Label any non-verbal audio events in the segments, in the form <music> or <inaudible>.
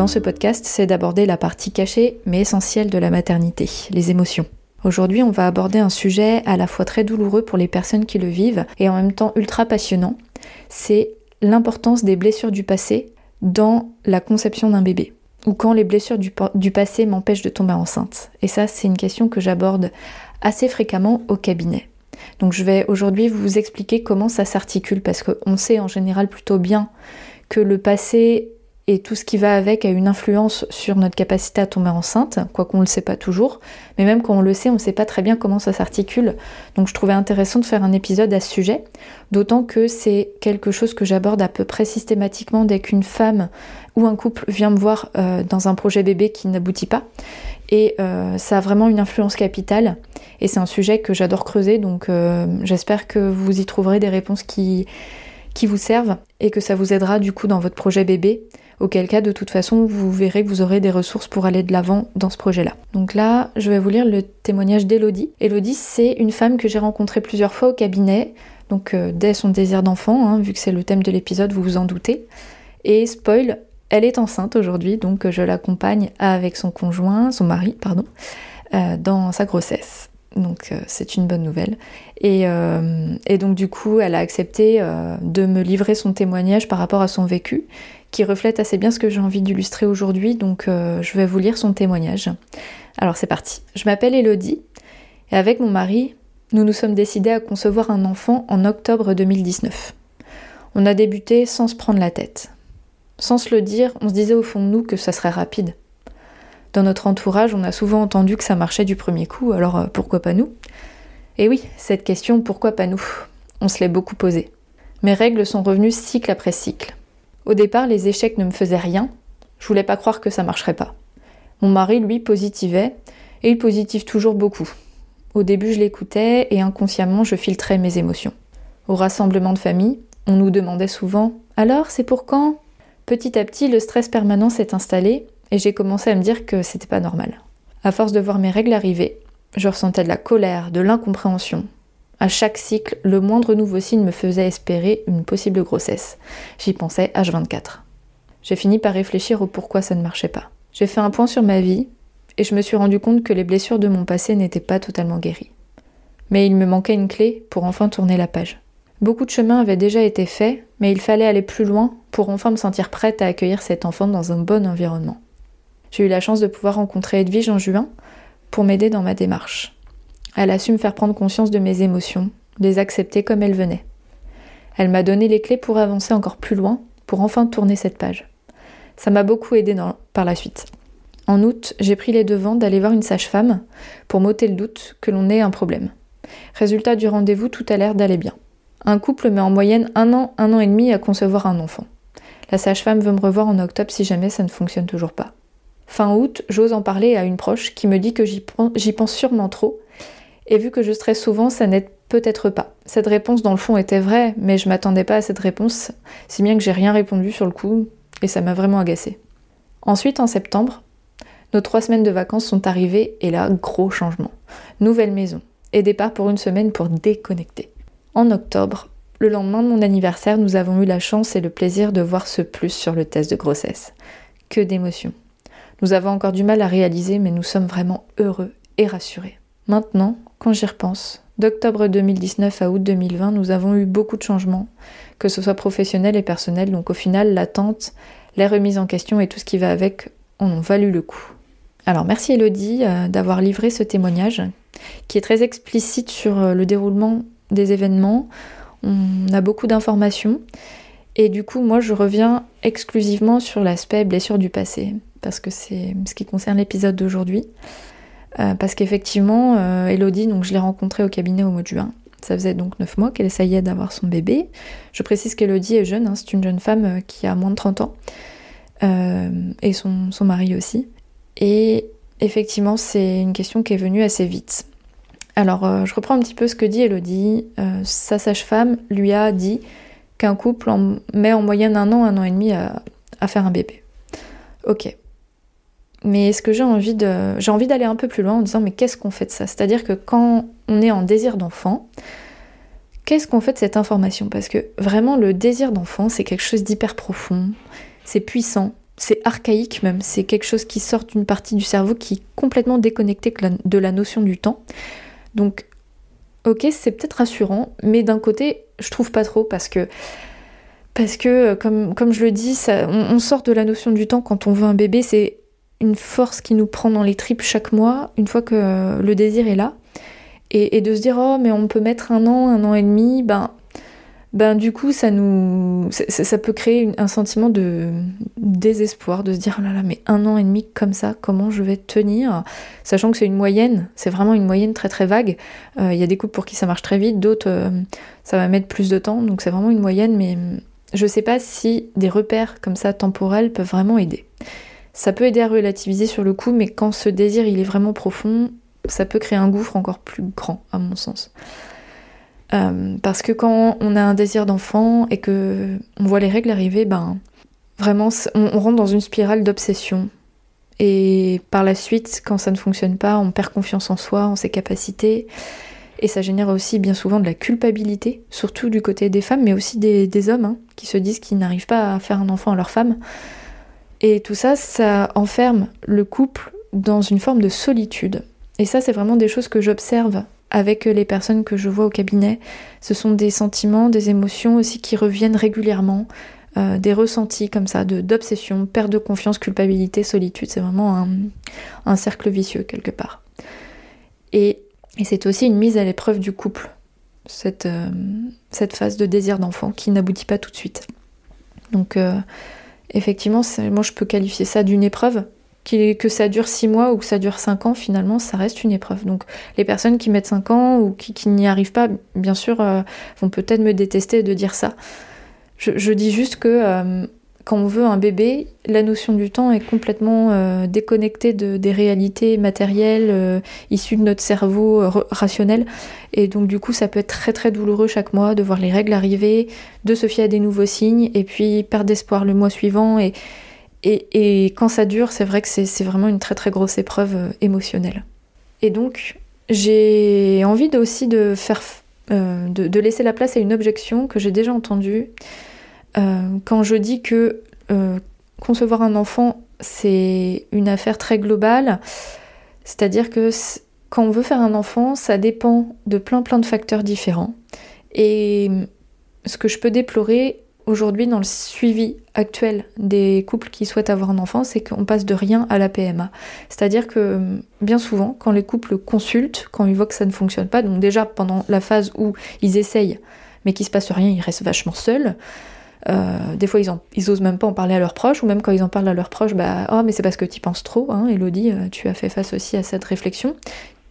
dans ce podcast, c'est d'aborder la partie cachée mais essentielle de la maternité, les émotions. Aujourd'hui, on va aborder un sujet à la fois très douloureux pour les personnes qui le vivent et en même temps ultra passionnant. C'est l'importance des blessures du passé dans la conception d'un bébé ou quand les blessures du, passé m'empêchent de tomber enceinte. Et ça, c'est une question que j'aborde assez fréquemment au cabinet. Donc je vais aujourd'hui vous expliquer comment ça s'articule parce qu'on sait en général plutôt bien que le passé et tout ce qui va avec a une influence sur notre capacité à tomber enceinte, quoi qu'on ne le sait pas toujours, mais même quand on le sait, on ne sait pas très bien comment ça s'articule. Donc je trouvais intéressant de faire un épisode à ce sujet, d'autant que c'est quelque chose que j'aborde à peu près systématiquement dès qu'une femme ou un couple vient me voir euh, dans un projet bébé qui n'aboutit pas. Et euh, ça a vraiment une influence capitale. Et c'est un sujet que j'adore creuser, donc euh, j'espère que vous y trouverez des réponses qui, qui vous servent et que ça vous aidera du coup dans votre projet bébé auquel cas de toute façon vous verrez que vous aurez des ressources pour aller de l'avant dans ce projet-là. Donc là, je vais vous lire le témoignage d'Elodie. Elodie, c'est une femme que j'ai rencontrée plusieurs fois au cabinet, donc euh, dès son désir d'enfant, hein, vu que c'est le thème de l'épisode, vous vous en doutez. Et spoil, elle est enceinte aujourd'hui, donc je l'accompagne avec son conjoint, son mari, pardon, euh, dans sa grossesse. Donc euh, c'est une bonne nouvelle. Et, et, donc du coup, elle a accepté de me livrer son témoignage par rapport à son vécu qui reflète assez bien ce que j'ai envie d'illustrer aujourd'hui, donc euh, je vais vous lire son témoignage. Alors c'est parti. Je m'appelle Elodie et avec mon mari, nous nous sommes décidés à concevoir un enfant en octobre 2019. On a débuté sans se prendre la tête. Sans se le dire, on se disait au fond de nous que ça serait rapide. Dans notre entourage, on a souvent entendu que ça marchait du premier coup, alors euh, pourquoi pas nous? Et oui, cette question pourquoi pas nous? On se l'est beaucoup posée. Mes règles sont revenues cycle après cycle. Au départ, les échecs ne me faisaient rien. Je voulais pas croire que ça marcherait pas. Mon mari, lui, positivait, et il positive toujours beaucoup. Au début, je l'écoutais et inconsciemment, je filtrais mes émotions. Au rassemblement de famille, on nous demandait souvent Alors, c'est pour quand? Petit à petit, le stress permanent s'est installé et j'ai commencé à me dire que c'était pas normal. À force de voir mes règles arriver, je ressentais de la colère, de l'incompréhension, à chaque cycle, le moindre nouveau signe me faisait espérer une possible grossesse. J'y pensais H24. J'ai fini par réfléchir au pourquoi ça ne marchait pas. J'ai fait un point sur ma vie et je me suis rendu compte que les blessures de mon passé n'étaient pas totalement guéries. Mais il me manquait une clé pour enfin tourner la page. Beaucoup de chemin avait déjà été fait, mais il fallait aller plus loin pour enfin me sentir prête à accueillir cet enfant dans un bon environnement. J'ai eu la chance de pouvoir rencontrer Edwige en juin pour m'aider dans ma démarche. Elle a su me faire prendre conscience de mes émotions, les accepter comme elles venaient. Elle m'a donné les clés pour avancer encore plus loin, pour enfin tourner cette page. Ça m'a beaucoup aidé par la suite. En août, j'ai pris les devants d'aller voir une sage-femme pour m'ôter le doute que l'on ait un problème. Résultat du rendez-vous, tout a l'air d'aller bien. Un couple met en moyenne un an, un an et demi à concevoir un enfant. La sage-femme veut me revoir en octobre si jamais ça ne fonctionne toujours pas. Fin août, j'ose en parler à une proche qui me dit que j'y pense sûrement trop et vu que je stresse souvent, ça n'aide peut-être pas. Cette réponse, dans le fond, était vraie, mais je m'attendais pas à cette réponse, si bien que j'ai rien répondu sur le coup, et ça m'a vraiment agacée. Ensuite, en septembre, nos trois semaines de vacances sont arrivées, et là, gros changement. Nouvelle maison, et départ pour une semaine pour déconnecter. En octobre, le lendemain de mon anniversaire, nous avons eu la chance et le plaisir de voir ce plus sur le test de grossesse. Que d'émotions. Nous avons encore du mal à réaliser, mais nous sommes vraiment heureux et rassurés. Maintenant, quand j'y repense, d'octobre 2019 à août 2020, nous avons eu beaucoup de changements, que ce soit professionnel et personnel. Donc au final, l'attente, les remises en question et tout ce qui va avec en ont valu le coup. Alors merci Elodie euh, d'avoir livré ce témoignage qui est très explicite sur euh, le déroulement des événements. On a beaucoup d'informations et du coup moi je reviens exclusivement sur l'aspect blessure du passé parce que c'est ce qui concerne l'épisode d'aujourd'hui. Euh, parce qu'effectivement, euh, Elodie, donc je l'ai rencontrée au cabinet au mois de juin. Ça faisait donc 9 mois qu'elle essayait d'avoir son bébé. Je précise qu'Elodie est jeune, hein, c'est une jeune femme euh, qui a moins de 30 ans. et son, son, mari aussi. Et effectivement, c'est une question qui est venue assez vite. Alors, je reprends un petit peu ce que dit Elodie. sa sage-femme lui a dit qu'un couple met en moyenne un an, un an et demi à, à faire un bébé. Ok, mais est-ce que j'ai envie de. J'ai envie d'aller un peu plus loin en disant mais qu'est-ce qu'on fait de ça? C'est-à-dire que quand on est en désir d'enfant, qu'est-ce qu'on fait de cette information? Parce que vraiment le désir d'enfant, c'est quelque chose d'hyper profond, c'est puissant, c'est archaïque même, c'est quelque chose qui sort d'une partie du cerveau qui est complètement déconnectée de la notion du temps. Donc, ok, c'est peut-être rassurant, mais d'un côté, je trouve pas trop parce que, parce que comme, comme je le dis, ça, on, sort de la notion du temps quand on veut un bébé, c'est une force qui nous prend dans les tripes chaque mois, une fois que le désir est là. Et, de se dire, oh, mais on peut mettre un an, un an et demi, ben ben du coup ça nous ça, peut créer un sentiment de désespoir de se dire oh là là mais un an et demi comme ça comment je vais tenir? Sachant que c'est une moyenne c'est vraiment une moyenne très très vague. Euh, il y a des couples pour qui ça marche très vite d'autres euh, ça va mettre plus de temps. Donc c'est vraiment une moyenne mais je sais pas si des repères comme ça temporels peuvent vraiment aider ça peut aider à relativiser sur le coup mais quand ce désir il est vraiment profond ça peut créer un gouffre encore plus grand à mon sens euh, parce que quand on a un désir d'enfant et que on voit les règles arriver, ben vraiment on, rentre dans une spirale d'obsession. Et par la suite, quand ça ne fonctionne pas, on perd confiance en soi, en ses capacités. Et ça génère aussi bien souvent de la culpabilité, surtout du côté des femmes, mais aussi des, hommes hein, qui se disent qu'ils n'arrivent pas à faire un enfant à leur femme. Et tout ça, ça enferme le couple dans une forme de solitude. Et ça, c'est vraiment des choses que j'observe avec les personnes que je vois au cabinet. Ce sont des sentiments, des émotions aussi qui reviennent régulièrement, euh, des ressentis comme ça, d'obsession, perte de confiance, culpabilité, solitude. C'est vraiment un, cercle vicieux quelque part. Et, c'est aussi une mise à l'épreuve du couple, cette, euh, cette phase de désir d'enfant qui n'aboutit pas tout de suite. Donc euh, effectivement, moi je peux qualifier ça d'une épreuve que ça dure 6 mois ou que ça dure 5 ans, finalement, ça reste une épreuve. Donc les personnes qui mettent 5 ans ou qui, n'y arrivent pas, bien sûr, euh, vont peut-être me détester de dire ça. Je, dis juste que euh, quand on veut un bébé, la notion du temps est complètement euh, déconnectée de, des réalités matérielles issues de notre cerveau rationnel. Et donc du coup, ça peut être très très douloureux chaque mois de voir les règles arriver, de se fier à des nouveaux signes, et puis perdre d'espoir le mois suivant. et et, quand ça dure, c'est vrai que c'est vraiment une très très grosse épreuve euh, émotionnelle. Et donc, j'ai envie aussi de faire, euh, de, laisser la place à une objection que j'ai déjà entendue euh, quand je dis que concevoir un enfant, c'est une affaire très globale. C'est-à-dire que quand on veut faire un enfant, ça dépend de plein plein de facteurs différents. Et ce que je peux déplorer, aujourd'hui dans le suivi actuel des couples qui souhaitent avoir un enfant, c'est qu'on passe de rien à la PMA. C'est-à-dire que bien souvent, quand les couples consultent, quand ils voient que ça ne fonctionne pas, donc déjà pendant la phase où ils essayent, mais qu'il se passe rien, ils restent vachement seuls. Euh, des fois, ils, osent même pas en parler à leurs proches, ou même quand ils en parlent à leurs proches, bah, oh, mais c'est parce que tu penses trop, hein, Elodie, euh, tu as fait face aussi à cette réflexion,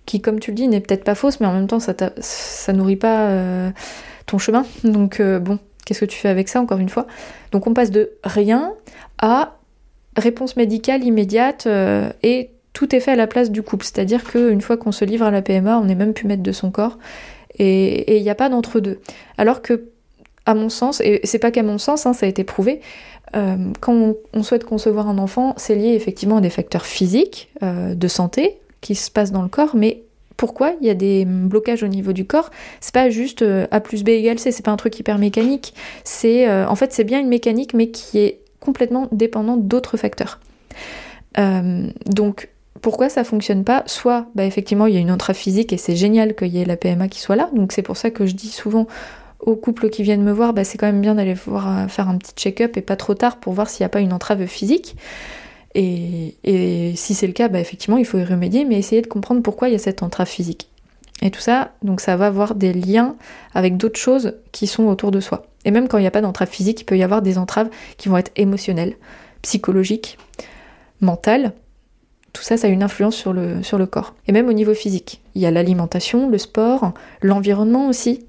qui, comme tu le dis, n'est peut-être pas fausse, mais en même temps, ça, nourrit pas euh, ton chemin. Donc, bon, Qu'est-ce que tu fais avec ça, encore une fois? Donc on passe de rien à réponse médicale immédiate et tout est fait à la place du couple. C'est-à-dire qu'une fois qu'on se livre à la PMA, on n'est même plus maître de son corps et il n'y a pas d'entre-deux. Alors que, à mon sens, et c'est pas qu'à mon sens, hein, ça a été prouvé, euh, quand on, souhaite concevoir un enfant, c'est lié effectivement à des facteurs physiques, euh, de santé, qui se passent dans le corps, mais pourquoi il y a des blocages au niveau du corps? C'est pas juste euh, A plus B égale C, c'est pas un truc hyper mécanique. En fait c'est bien une mécanique mais qui est complètement dépendante d'autres facteurs. Donc pourquoi ça fonctionne pas? Soit bah, effectivement il y a une entrave physique et c'est génial qu'il y ait la PMA qui soit là. Donc c'est pour ça que je dis souvent aux couples qui viennent me voir, bah, c'est quand même bien d'aller voir faire un petit check-up et pas trop tard pour voir s'il n'y a pas une entrave physique. Et, si c'est le cas, bah effectivement, il faut y remédier, mais essayer de comprendre pourquoi il y a cette entrave physique. Et tout ça, donc ça va avoir des liens avec d'autres choses qui sont autour de soi. Et même quand il n'y a pas d'entrave physique, il peut y avoir des entraves qui vont être émotionnelles, psychologiques, mentales. Tout ça, ça a une influence sur le corps. Et même au niveau physique. Il y a l'alimentation, le sport, l'environnement aussi.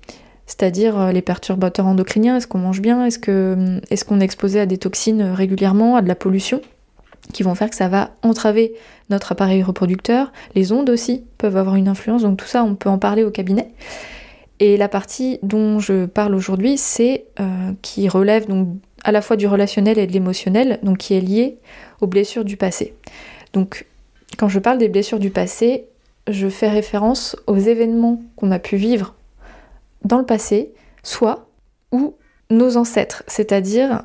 C'est-à-dire euh, les perturbateurs endocriniens, est-ce qu'on mange bien, est-ce qu'on est, exposé à des toxines régulièrement, à de la pollution qui vont faire que ça va entraver notre appareil reproducteur? Les ondes aussi peuvent avoir une influence, donc tout ça, on peut en parler au cabinet. Et la partie dont je parle aujourd'hui, c'est euh, qui relève donc à la fois du relationnel et de l'émotionnel, donc qui est lié aux blessures du passé. Donc, quand je parle des blessures du passé, je fais référence aux événements qu'on a pu vivre dans le passé, soit ou nos ancêtres, c'est-à-dire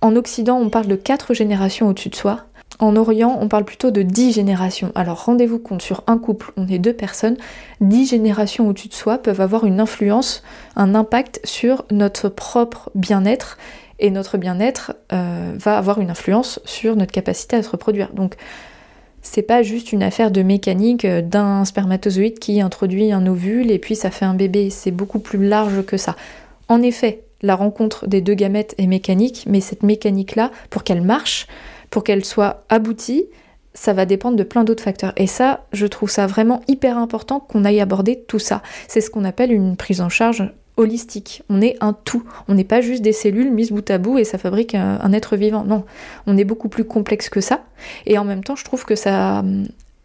En Occident, on parle de quatre générations au-dessus de soi. En Orient, on parle plutôt de dix générations. Alors rendez-vous compte, sur un couple, on est deux personnes, dix générations au-dessus de soi peuvent avoir une influence, un impact sur notre propre bien-être. Et notre bien-être euh, va avoir une influence sur notre capacité à se reproduire. Donc c'est pas juste une affaire de mécanique euh, d'un spermatozoïde qui introduit un ovule et puis ça fait un bébé. C'est beaucoup plus large que ça. En effet, la rencontre des deux gamètes est mécanique, mais cette mécanique-là, pour qu'elle marche, pour qu'elle soit aboutie, ça va dépendre de plein d'autres facteurs. Et ça, je trouve ça vraiment hyper important qu'on aille aborder tout ça. C'est ce qu'on appelle une prise en charge holistique. On est un tout. On n'est pas juste des cellules mises bout à bout et ça fabrique un, être vivant. Non, on est beaucoup plus complexe que ça. Et en même temps, je trouve que ça,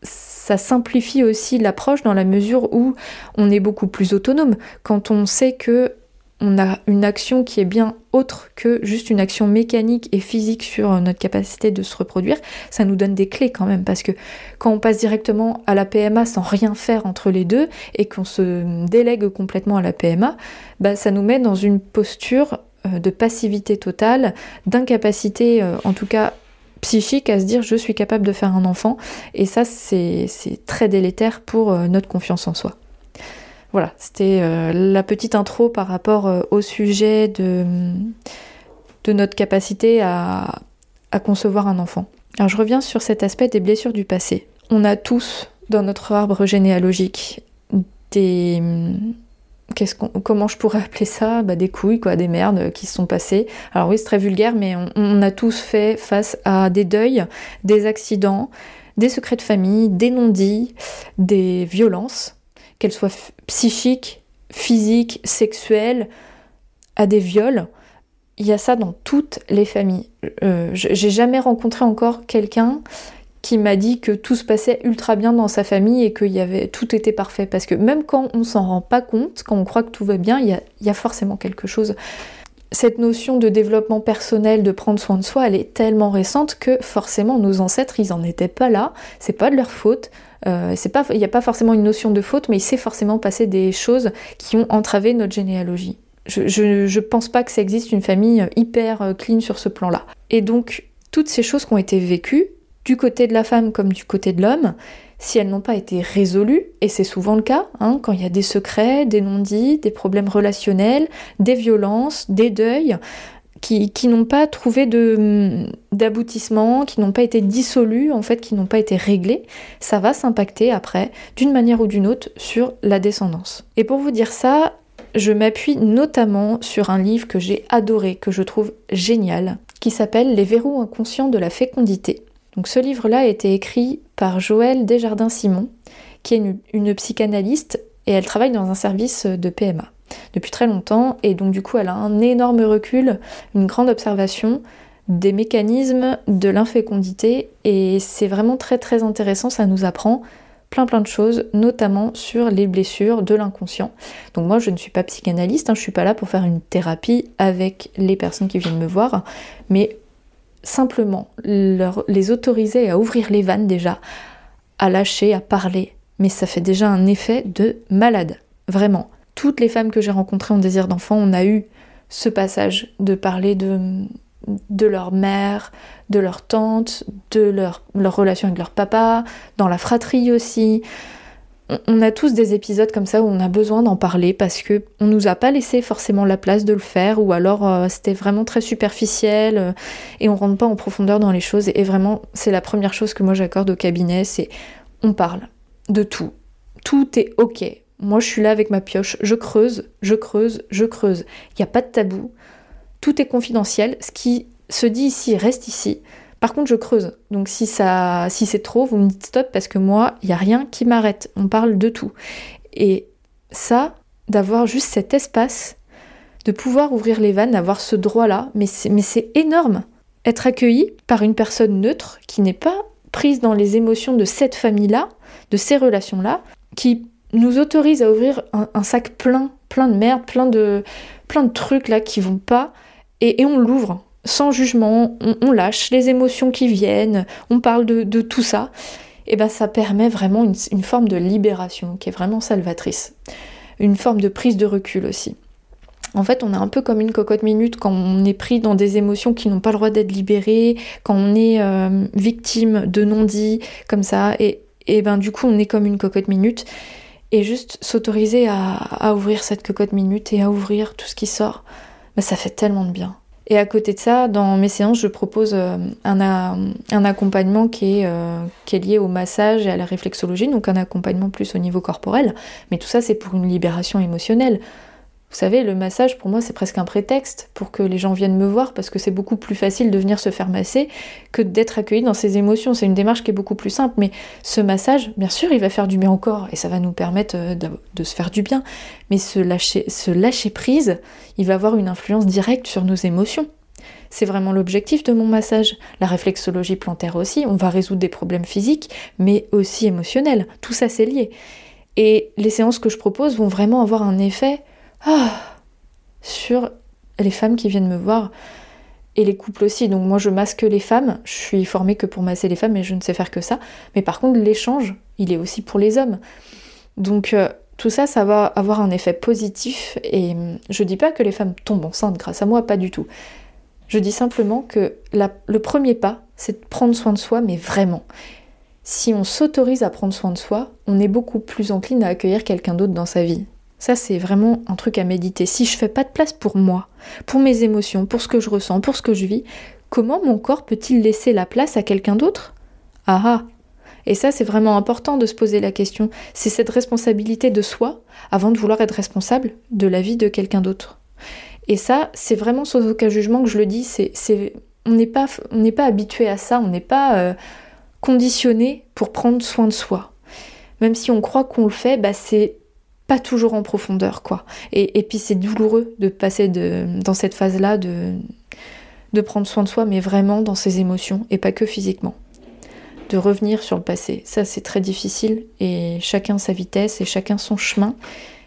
ça simplifie aussi l'approche dans la mesure où on est beaucoup plus autonome. Quand on sait que on a une action qui est bien autre que juste une action mécanique et physique sur notre capacité de se reproduire, ça nous donne des clés quand même parce que quand on passe directement à la PMA sans rien faire entre les deux et qu'on se délègue complètement à la PMA, bah, ça nous met dans une posture euh, de passivité totale, d'incapacité euh, en tout cas psychique à se dire je suis capable de faire un enfant et ça c'est très délétère pour euh, notre confiance en soi. Voilà, c'était euh, la petite intro par rapport euh, au sujet de, notre capacité à, concevoir un enfant. Alors je reviens sur cet aspect des blessures du passé. On a tous dans notre arbre généalogique des qu'est-ce comment je pourrais appeler ça? Bah, Des couilles, quoi, des merdes qui se sont passées. Alors oui, c'est très vulgaire, mais on, a tous fait face à des deuils, des accidents, des secrets de famille, des non-dits, des violences qu'elle soit psychique, physique, sexuelle, à des viols. Il y a ça dans toutes les familles. Euh, j'ai jamais rencontré encore quelqu'un qui m'a dit que tout se passait ultra bien dans sa famille et que y avait, tout était parfait. Parce que même quand on s'en rend pas compte, quand on croit que tout va bien, il y a, forcément quelque chose. Cette notion de développement personnel, de prendre soin de soi, elle est tellement récente que forcément nos ancêtres, ils en étaient pas là. C'est pas de leur faute. Euh, il n'y a pas forcément une notion de faute, mais il s'est forcément passé des choses qui ont entravé notre généalogie. Je, ne pense pas que ça existe une famille hyper euh, clean sur ce plan-là. Et donc, toutes ces choses qui ont été vécues, du côté de la femme comme du côté de l'homme, si elles n'ont pas été résolues, et c'est souvent le cas, hein, quand il y a des secrets, des non-dits, des problèmes relationnels, des violences, des deuils, qui, n'ont pas trouvé d'aboutissement, qui n'ont pas été dissolus, en fait, qui n'ont pas été réglés, ça va s'impacter après, d'une manière ou d'une autre, sur la descendance. Et pour vous dire ça, je m'appuie notamment sur un livre que j'ai adoré, que je trouve génial, qui s'appelle Les verrous inconscients de la fécondité. Donc ce livre-là a été écrit par Joëlle Desjardins-Simon, qui est une psychanalyste et elle travaille dans un service de PMA depuis très longtemps. Et donc du coup elle a un énorme recul, une grande observation des mécanismes de l'infécondité. Et c'est vraiment très très intéressant, ça nous apprend plein plein de choses, notamment sur les blessures de l'inconscient. Donc moi je ne suis pas psychanalyste, hein, je suis pas là pour faire une thérapie avec les personnes qui viennent me voir, mais simplement les autoriser à ouvrir les vannes déjà, à lâcher, à parler, mais ça fait déjà un effet de malade, vraiment toutes les femmes que j'ai rencontrées en désir d'enfant, on a eu ce passage de parler de, leur mère, de leur tante, de leur, leur relation avec leur papa, dans la fratrie aussi. On a tous des épisodes comme ça où on a besoin d'en parler parce que on nous a pas laissé forcément la place de le faire ou alors euh, c'était vraiment très superficiel euh, et on rentre pas en profondeur dans les choses et vraiment c'est la première chose que moi j'accorde au cabinet c'est on parle de tout. Tout est ok. Moi, je suis là avec ma pioche, je creuse, je creuse, je creuse. Il n'y a pas de tabou. Tout est confidentiel. Ce qui se dit ici reste ici. Par contre, je creuse. Donc si ça, si c'est trop, vous me dites stop parce que moi, il n'y a rien qui m'arrête. On parle de tout. Et ça, d'avoir juste cet espace, de pouvoir ouvrir les vannes, d'avoir ce droit-là, mais c'est énorme. Être accueilli par une personne neutre qui n'est pas prise dans les émotions de cette famille-là, de ces relations-là, qui nous autorise à ouvrir un, sac plein, plein de merde, plein de, plein de trucs là qui vont pas, et, on l'ouvre sans jugement, on, lâche les émotions qui viennent, on parle de, tout ça, et ben ça permet vraiment une, forme de libération qui est vraiment salvatrice, une forme de prise de recul aussi. En fait, on est un peu comme une cocotte minute quand on est pris dans des émotions qui n'ont pas le droit d'être libérées, quand on est euh, victime de non-dits, comme ça, et, et ben du coup, on est comme une cocotte minute. Et juste s'autoriser à, ouvrir cette cocotte minute et à ouvrir tout ce qui sort, ben, ça fait tellement de bien. Et à côté de ça, dans mes séances, je propose euh, un, accompagnement qui est, euh, qui est lié au massage et à la réflexologie, donc un accompagnement plus au niveau corporel. Mais tout ça, c'est pour une libération émotionnelle. Vous savez, le massage, pour moi, c'est presque un prétexte pour que les gens viennent me voir, parce que c'est beaucoup plus facile de venir se faire masser que d'être accueilli dans ses émotions. C'est une démarche qui est beaucoup plus simple, mais ce massage, bien sûr, il va faire du bien au corps, et ça va nous permettre euh, de, se faire du bien. Mais ce lâcher, ce lâcher prise, il va avoir une influence directe sur nos émotions. C'est vraiment l'objectif de mon massage. La réflexologie plantaire aussi, on va résoudre des problèmes physiques, mais aussi émotionnels. Tout ça, c'est lié. Et les séances que je propose vont vraiment avoir un effet ah, sur les femmes qui viennent me voir et les couples aussi. Donc moi je masque les femmes, je suis formée que pour masser les femmes et je ne sais faire que ça. Mais par contre l'échange, il est aussi pour les hommes. Donc euh, tout ça, ça va avoir un effet positif et hum, je dis pas que les femmes tombent enceintes grâce à moi, pas du tout. Je dis simplement que le premier pas, c'est de prendre soin de soi, mais vraiment. Si on s'autorise à prendre soin de soi, on est beaucoup plus encline à accueillir quelqu'un d'autre dans sa vie. Ça, c'est vraiment un truc à méditer. Si je fais pas de place pour moi, pour mes émotions, pour ce que je ressens, pour ce que je vis, comment mon corps peut-il laisser la place à quelqu'un d'autre? Ah ah Et ça, c'est vraiment important de se poser la question. C'est cette responsabilité de soi avant de vouloir être responsable de la vie de quelqu'un d'autre. Et ça, c'est vraiment sans aucun jugement que je le dis. C'est, on n'est pas habitué à ça. On n'est pas euh, conditionné pour prendre soin de soi. Même si on croit qu'on le fait, bah c'est pas toujours en profondeur, quoi. Et, puis c'est douloureux de passer de, dans cette phase-là, de, de prendre soin de soi, mais vraiment dans ses émotions, et pas que physiquement. De revenir sur le passé. Ça, c'est très difficile, et chacun sa vitesse, et chacun son chemin.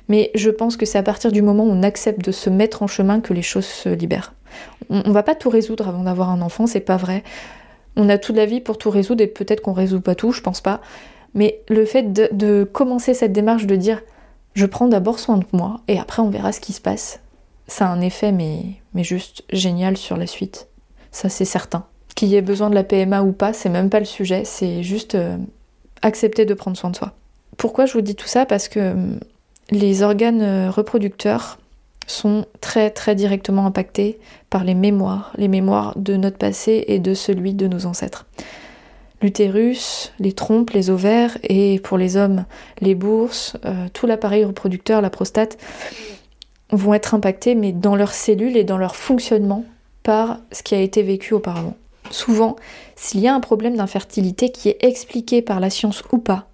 Mais je pense que c'est à partir du moment où on accepte de se mettre en chemin que les choses se libèrent. On, on va pas tout résoudre avant d'avoir un enfant, c'est pas vrai. On a toute la vie pour tout résoudre, et peut-être qu'on résout pas tout, je pense pas. Mais le fait de, de commencer cette démarche de dire je prends d'abord soin de moi et après on verra ce qui se passe. Ça a un effet mais, mais juste génial sur la suite. Ça c'est certain. Qu'il y ait besoin de la PMA ou pas, c'est même pas le sujet, c'est juste euh, accepter de prendre soin de soi. Pourquoi je vous dis tout ça? Parce que hum, les organes euh, reproducteurs sont très très directement impactés par les mémoires, les mémoires de notre passé et de celui de nos ancêtres l'utérus, les trompes, les ovaires et pour les hommes les bourses, euh, tout l'appareil reproducteur, la prostate vont être impactés mais dans leurs cellules et dans leur fonctionnement par ce qui a été vécu auparavant. Souvent, s'il y a un problème d'infertilité qui est expliqué par la science ou pas,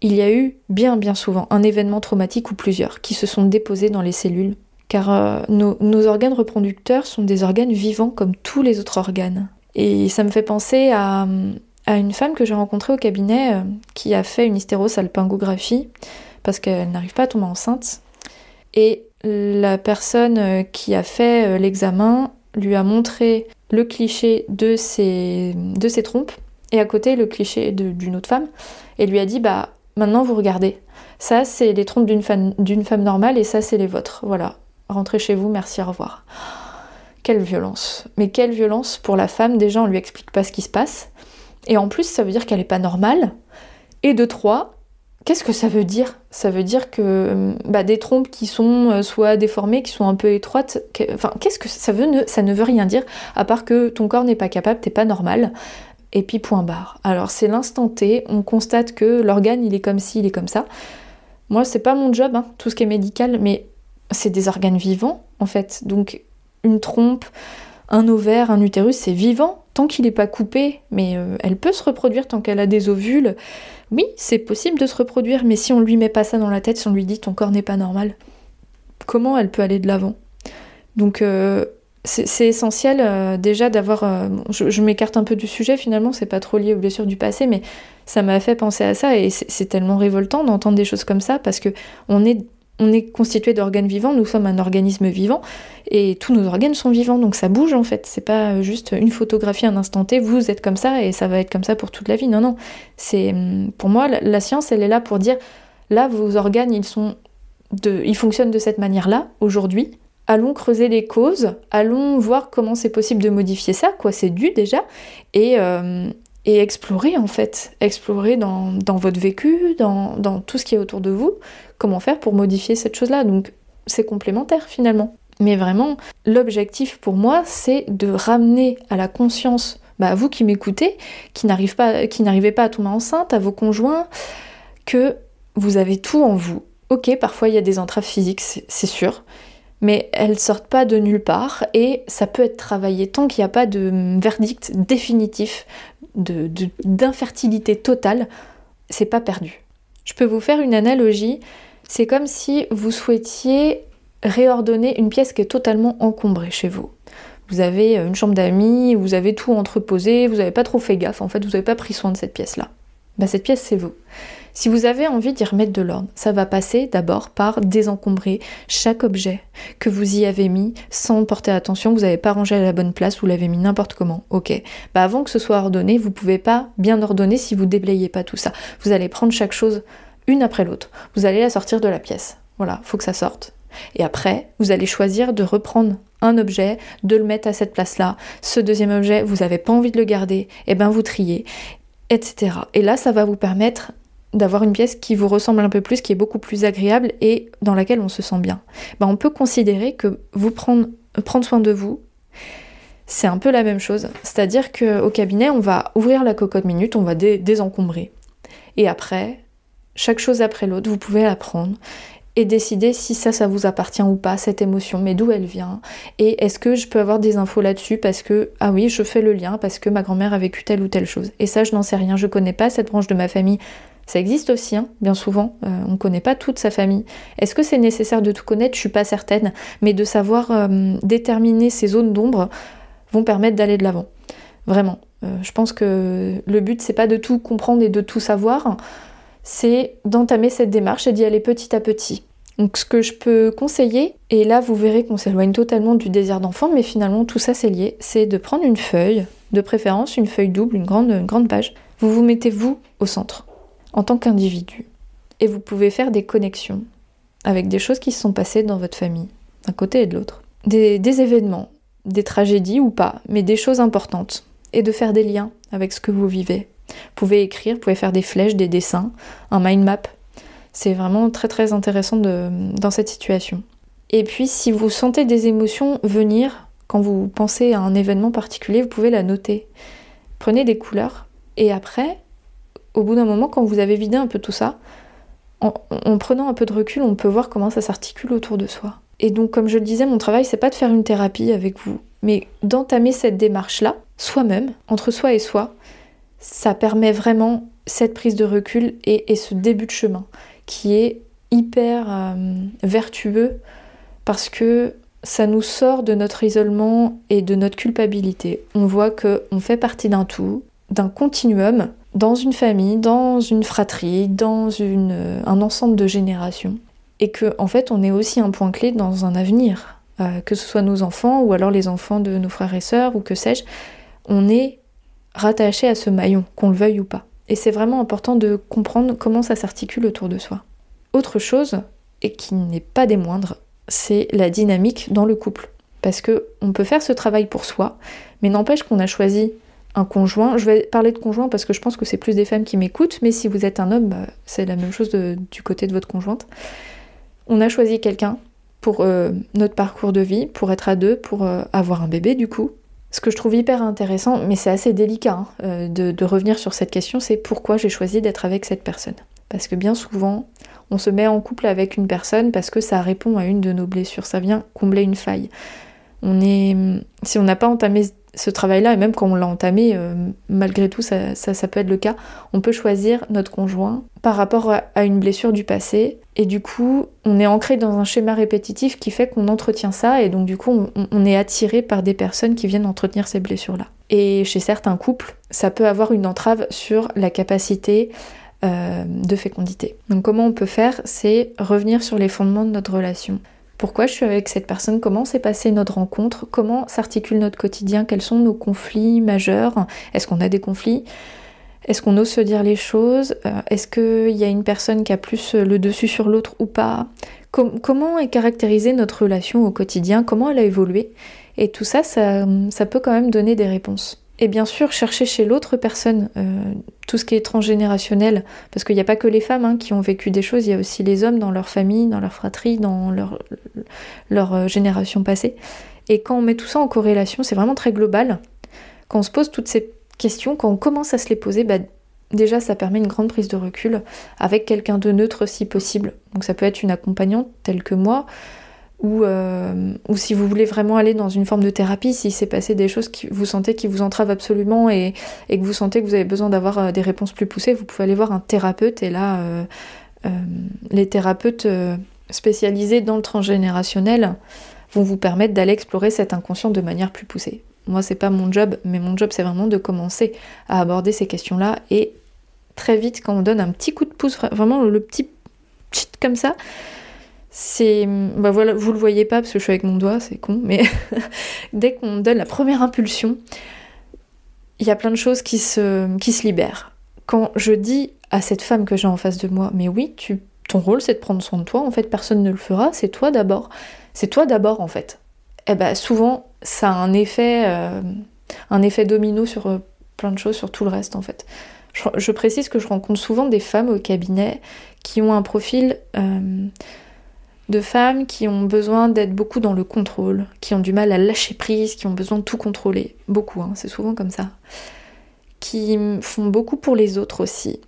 il y a eu bien bien souvent un événement traumatique ou plusieurs qui se sont déposés dans les cellules car euh, nos organes reproducteurs sont des organes vivants comme tous les autres organes. Et ça me fait penser à, à une femme que j'ai rencontrée au cabinet euh, qui a fait une hystérosalpingographie parce qu'elle n'arrive pas à tomber enceinte. Et la personne euh, qui a fait euh, l'examen lui a montré le cliché de ses, de ses trompes et à côté le cliché d'une autre femme et lui a dit bah maintenant vous regardez. Ça c'est les trompes d'une femme, femme normale et ça c'est les vôtres. Voilà. Rentrez chez vous merci au revoir. Quelle violence. Mais quelle violence pour la femme. Déjà on lui explique pas ce qui se passe et en plus, ça veut dire qu'elle n'est pas normale. Et de trois, qu'est-ce que ça veut dire? Ça veut dire que bah, des trompes qui sont euh, soit déformées, qui sont un peu étroites, enfin, qu'est-ce que ça veut Ça ne veut rien dire, à part que ton corps n'est pas capable, t'es pas normal. Et puis point barre. Alors c'est l'instant T, on constate que l'organe il est comme ci, il est comme ça. Moi c'est pas mon job, hein, tout ce qui est médical, mais c'est des organes vivants en fait. Donc une trompe, un ovaire, un utérus, c'est vivant qu'il n'est pas coupé, mais euh, elle peut se reproduire tant qu'elle a des ovules. Oui, c'est possible de se reproduire, mais si on lui met pas ça dans la tête, si on lui dit ton corps n'est pas normal, comment elle peut aller de l'avant? Donc euh, c'est essentiel euh, déjà d'avoir. je, je m'écarte un peu du sujet finalement, c'est pas trop lié aux blessures du passé, mais ça m'a fait penser à ça et c'est tellement révoltant d'entendre des choses comme ça parce que on est on est constitué d'organes vivants, nous sommes un organisme vivant, et tous nos organes sont vivants, donc ça bouge en fait. C'est pas juste une photographie un instant T, vous êtes comme ça et ça va être comme ça pour toute la vie. Non, non. C'est pour moi la, science, elle est là pour dire là vos organes, ils sont de, ils fonctionnent de cette manière-là aujourd'hui. allons creuser les causes, allons voir comment c'est possible de modifier ça, quoi c'est dû déjà, et, euh, et explorer en fait, explorer dans, votre vécu, dans, tout ce qui est autour de vous, comment faire pour modifier cette chose-là? Donc c'est complémentaire finalement. Mais vraiment, l'objectif pour moi, c'est de ramener à la conscience, bah, vous qui m'écoutez, qui n'arrivez pas, pas à tomber enceinte, à vos conjoints, que vous avez tout en vous. Ok, parfois il y a des entraves physiques, c'est sûr, mais elles sortent pas de nulle part et ça peut être travaillé tant qu'il n'y a pas de verdict définitif d'infertilité totale, c'est pas perdu. Je peux vous faire une analogie, c'est comme si vous souhaitiez réordonner une pièce qui est totalement encombrée chez vous. Vous avez une chambre d'amis, vous avez tout entreposé, vous n'avez pas trop fait gaffe, en fait vous n'avez pas pris soin de cette pièce-là. Bah, cette pièce c'est vous. Si vous avez envie d'y remettre de l'ordre, ça va passer d'abord par désencombrer chaque objet que vous y avez mis sans porter attention, vous n'avez pas rangé à la bonne place, vous l'avez mis n'importe comment. Ok. Bah avant que ce soit ordonné, vous pouvez pas bien ordonner si vous déblayez pas tout ça. Vous allez prendre chaque chose une après l'autre. Vous allez la sortir de la pièce. Voilà, faut que ça sorte. Et après, vous allez choisir de reprendre un objet, de le mettre à cette place-là. Ce deuxième objet, vous n'avez pas envie de le garder, et eh ben vous triez, etc. Et là, ça va vous permettre d'avoir une pièce qui vous ressemble un peu plus, qui est beaucoup plus agréable et dans laquelle on se sent bien. Ben, on peut considérer que vous prendre, prendre soin de vous, c'est un peu la même chose. C'est-à-dire qu'au cabinet, on va ouvrir la cocotte minute, on va désencombrer. Et après, chaque chose après l'autre, vous pouvez la prendre et décider si ça, ça vous appartient ou pas, cette émotion, mais d'où elle vient. Et est-ce que je peux avoir des infos là-dessus parce que, ah oui, je fais le lien parce que ma grand-mère a vécu telle ou telle chose. Et ça, je n'en sais rien, je connais pas cette branche de ma famille, ça existe aussi, hein, bien souvent. Euh, on ne connaît pas toute sa famille. Est-ce que c'est nécessaire de tout connaître? Je suis pas certaine. Mais de savoir euh, déterminer ces zones d'ombre vont permettre d'aller de l'avant. Vraiment. Euh, je pense que le but, c'est pas de tout comprendre et de tout savoir. C'est d'entamer cette démarche et d'y aller petit à petit. Donc ce que je peux conseiller, et là vous verrez qu'on s'éloigne totalement du désir d'enfant, mais finalement tout ça c'est lié, c'est de prendre une feuille, de préférence une feuille double, une grande, une grande page. Vous vous mettez vous au centre en tant qu'individu. Et vous pouvez faire des connexions avec des choses qui se sont passées dans votre famille, d'un côté et de l'autre. Des, événements, des tragédies ou pas, mais des choses importantes. Et de faire des liens avec ce que vous vivez. Vous pouvez écrire, vous pouvez faire des flèches, des dessins, un mind map. C'est vraiment très très intéressant dans cette situation. Et puis si vous sentez des émotions venir quand vous pensez à un événement particulier, vous pouvez la noter. Prenez des couleurs et après, au bout d'un moment, quand vous avez vidé un peu tout ça, en, prenant un peu de recul, on peut voir comment ça s'articule autour de soi. Et donc, comme je le disais, mon travail, c'est pas de faire une thérapie avec vous, mais d'entamer cette démarche-là, soi-même, entre soi et soi. Ça permet vraiment cette prise de recul et, ce début de chemin qui est hyper euh, vertueux parce que ça nous sort de notre isolement et de notre culpabilité. On voit qu'on fait partie d'un tout, d'un continuum dans une famille, dans une fratrie, dans euh, un ensemble de générations. Et que, en fait, on est aussi un point clé dans un avenir. Euh, que ce soit nos enfants ou alors les enfants de nos frères et sœurs ou que sais-je, on est rattaché à ce maillon, qu'on le veuille ou pas. Et c'est vraiment important de comprendre comment ça s'articule autour de soi. Autre chose, et qui n'est pas des moindres, c'est la dynamique dans le couple. Parce que on peut faire ce travail pour soi, mais n'empêche qu'on a choisi un conjoint. Je vais parler de conjoint parce que je pense que c'est plus des femmes qui m'écoutent, mais si vous êtes un homme, bah, c'est la même chose du côté de votre conjointe. On a choisi quelqu'un pour euh, notre parcours de vie, pour être à deux, pour euh, avoir un bébé du coup. Ce que je trouve hyper intéressant, mais c'est assez délicat hein, euh, de, de, revenir sur cette question, c'est pourquoi j'ai choisi d'être avec cette personne. Parce que bien souvent, on se met en couple avec une personne parce que ça répond à une de nos blessures, ça vient combler une faille. On est, si on n'a pas entamé ce travail-là, et même quand on l'a entamé, euh, malgré tout, ça, ça, peut être le cas, on peut choisir notre conjoint par rapport à, une blessure du passé. Et du coup, on est ancré dans un schéma répétitif qui fait qu'on entretient ça, et donc du coup, on, est attiré par des personnes qui viennent entretenir ces blessures-là. Et chez certains couples, ça peut avoir une entrave sur la capacité euh, de fécondité. Donc comment on peut faire C'est revenir sur les fondements de notre relation pourquoi je suis avec cette personne, comment s'est passée notre rencontre, comment s'articule notre quotidien, quels sont nos conflits majeurs, est-ce qu'on a des conflits, est-ce qu'on ose se dire les choses, euh, est-ce qu'il y a une personne qui a plus le dessus sur l'autre ou pas, comment est caractérisée notre relation au quotidien, comment elle a évolué? Et tout ça, ça peut quand même donner des réponses. Et bien sûr, chercher chez l'autre personne euh, tout ce qui est transgénérationnel, parce qu'il n'y a pas que les femmes hein, qui ont vécu des choses, il y a aussi les hommes dans leur famille, dans leur fratrie, dans leur, leur euh, génération passée. Et quand on met tout ça en corrélation, c'est vraiment très global. Quand on se pose toutes ces questions, quand on commence à se les poser, bah, déjà ça permet une grande prise de recul avec quelqu'un de neutre si possible. Donc ça peut être une accompagnante telle que moi, ou, euh, ou si vous voulez vraiment aller dans une forme de thérapie, si s'est passé des choses que vous sentez qui vous entravent absolument et, et que vous sentez que vous avez besoin d'avoir euh, des réponses plus poussées, vous pouvez aller voir un thérapeute. Et là, euh, les thérapeutes spécialisés dans le transgénérationnel vont vous permettre d'aller explorer cet inconscient de manière plus poussée. Moi, c'est pas mon job, mais mon job, c'est vraiment de commencer à aborder ces questions-là et très vite, quand on donne un petit coup de pouce, vraiment le petit chit comme ça, c'est bah voilà vous le voyez pas parce que je suis avec mon doigt c'est con mais <laughs> dès qu'on donne la première impulsion il y a plein de choses qui se qui se libèrent. Quand je dis à cette femme que j'ai en face de moi mais oui tu ton rôle c'est de prendre soin de toi en fait personne ne le fera c'est toi d'abord. C'est toi d'abord en fait. Et eh ben souvent ça a un effet euh, un effet domino sur euh, plein de choses sur tout le reste en fait. Je, précise que je rencontre souvent des femmes au cabinet qui ont un profil euh, de femmes qui ont besoin d'être beaucoup dans le contrôle, qui ont du mal à lâcher prise, qui ont besoin de tout contrôler. Beaucoup, hein, c'est souvent comme ça. Qui font beaucoup pour les autres aussi.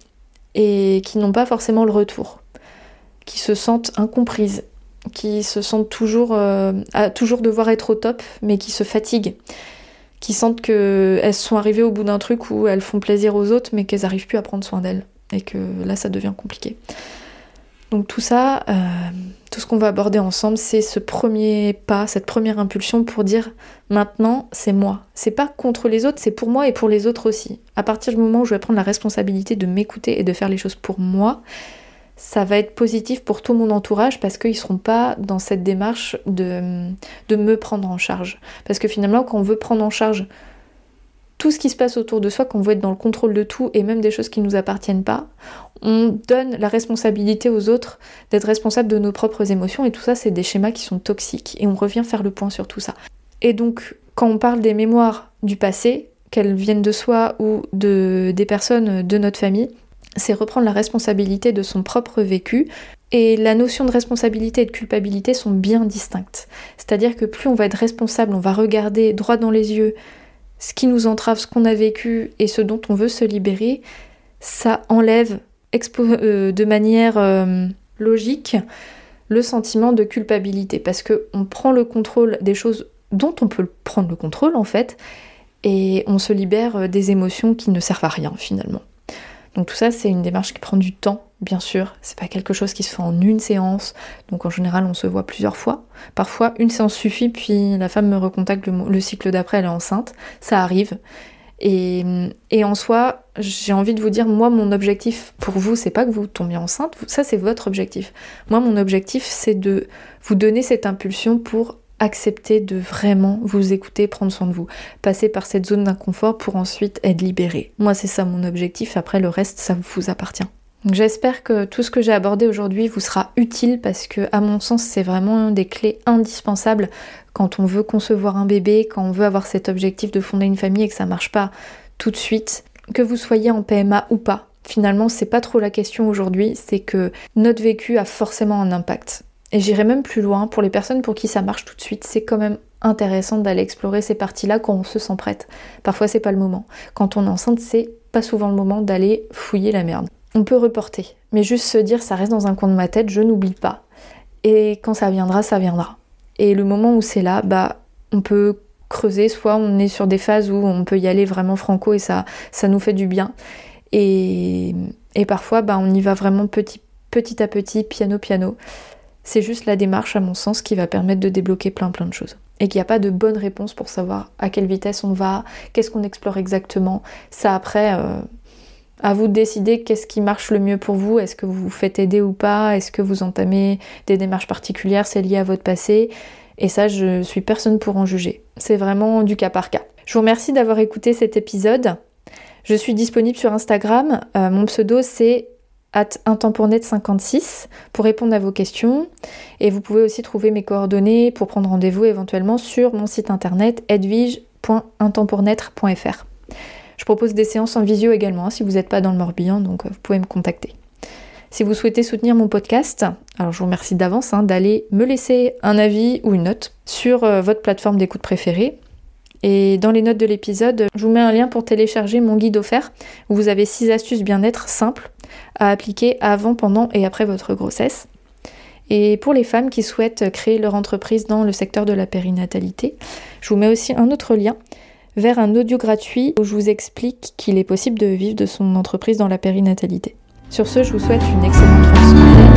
Et qui n'ont pas forcément le retour. Qui se sentent incomprises. Qui se sentent toujours euh, toujours devoir être au top, mais qui se fatiguent. Qui sentent qu'elles sont arrivées au bout d'un truc où elles font plaisir aux autres, mais qu'elles n'arrivent plus à prendre soin d'elles. Et que là, ça devient compliqué. Donc tout ça, euh, tout ce qu'on va aborder ensemble, c'est ce premier pas, cette première impulsion pour dire maintenant c'est moi. C'est pas contre les autres, c'est pour moi et pour les autres aussi. À partir du moment où je vais prendre la responsabilité de m'écouter et de faire les choses pour moi, ça va être positif pour tout mon entourage parce qu'ils seront pas dans cette démarche de, me prendre en charge. Parce que finalement, quand on veut prendre en charge tout ce qui se passe autour de soi, qu'on veut être dans le contrôle de tout et même des choses qui ne nous appartiennent pas, on donne la responsabilité aux autres d'être responsables de nos propres émotions et tout ça c'est des schémas qui sont toxiques et on revient faire le point sur tout ça. Et donc quand on parle des mémoires du passé, qu'elles viennent de soi ou de, des personnes de notre famille, c'est reprendre la responsabilité de son propre vécu. Et la notion de responsabilité et de culpabilité sont bien distinctes. C'est-à-dire que plus on va être responsable, on va regarder droit dans les yeux ce qui nous entrave, ce qu'on a vécu et ce dont on veut se libérer, ça enlève euh, de manière euh, logique le sentiment de culpabilité parce que on prend le contrôle des choses dont on peut prendre le contrôle en fait et on se libère euh, des émotions qui ne servent à rien finalement. Donc tout ça c'est une démarche qui prend du temps bien sûr, c'est pas quelque chose qui se fait en une séance, donc en général on se voit plusieurs fois. Parfois une séance suffit, puis la femme me recontacte le, cycle d'après, elle est enceinte, ça arrive. Et, en soi, j'ai envie de vous dire, moi mon objectif pour vous, c'est pas que vous tombiez enceinte, ça c'est votre objectif. Moi mon objectif c'est de vous donner cette impulsion pour accepter de vraiment vous écouter, prendre soin de vous, passer par cette zone d'inconfort pour ensuite être libéré. Moi c'est ça mon objectif, après le reste ça vous appartient. J'espère que tout ce que j'ai abordé aujourd'hui vous sera utile parce que à mon sens c'est vraiment des clés indispensables quand on veut concevoir un bébé, quand on veut avoir cet objectif de fonder une famille et que ça marche pas tout de suite, que vous soyez en PMA ou pas. Finalement, c'est pas trop la question aujourd'hui, c'est que notre vécu a forcément un impact. Et j'irai même plus loin, pour les personnes pour qui ça marche tout de suite, c'est quand même intéressant d'aller explorer ces parties-là quand on se sent prête. Parfois c'est pas le moment. Quand on est enceinte, c'est pas souvent le moment d'aller fouiller la merde on peut reporter, mais juste se dire ça reste dans un coin de ma tête, je n'oublie pas. Et quand ça viendra, ça viendra. Et le moment où c'est là, bah on peut creuser, soit on est sur des phases où on peut y aller vraiment franco et ça, ça nous fait du bien. Et, parfois, bah, on y va vraiment petit, petit à petit, piano piano. C'est juste la démarche, à mon sens, qui va permettre de débloquer plein plein de choses. Et qu'il n'y a pas de bonne réponse pour savoir à quelle vitesse on va, qu'est-ce qu'on explore exactement. Ça après, euh, à vous de décider qu'est-ce qui marche le mieux pour vous. Est-ce que vous vous faites aider ou pas? Est-ce que vous entamez des démarches particulières? C'est lié à votre passé Et ça, je suis personne pour en juger. C'est vraiment du cas par cas. Je vous remercie d'avoir écouté cet épisode. Je suis disponible sur Instagram. Euh, mon pseudo, c'est at intempournet56 pour répondre à vos questions. Et vous pouvez aussi trouver mes coordonnées pour prendre rendez-vous éventuellement sur mon site internet edwige.intempournaître.fr. Je propose des séances en visio également hein, si vous n'êtes pas dans le Morbihan, donc vous pouvez me contacter. Si vous souhaitez soutenir mon podcast, alors je vous remercie d'avance hein, d'aller me laisser un avis ou une note sur euh, votre plateforme d'écoute préférée. Et dans les notes de l'épisode, je vous mets un lien pour télécharger mon guide offert où vous avez 6 astuces bien-être simples à appliquer avant, pendant et après votre grossesse. Et pour les femmes qui souhaitent créer leur entreprise dans le secteur de la périnatalité, je vous mets aussi un autre lien vers un audio gratuit où je vous explique qu'il est possible de vivre de son entreprise dans la périnatalité. Sur ce, je vous souhaite une excellente fin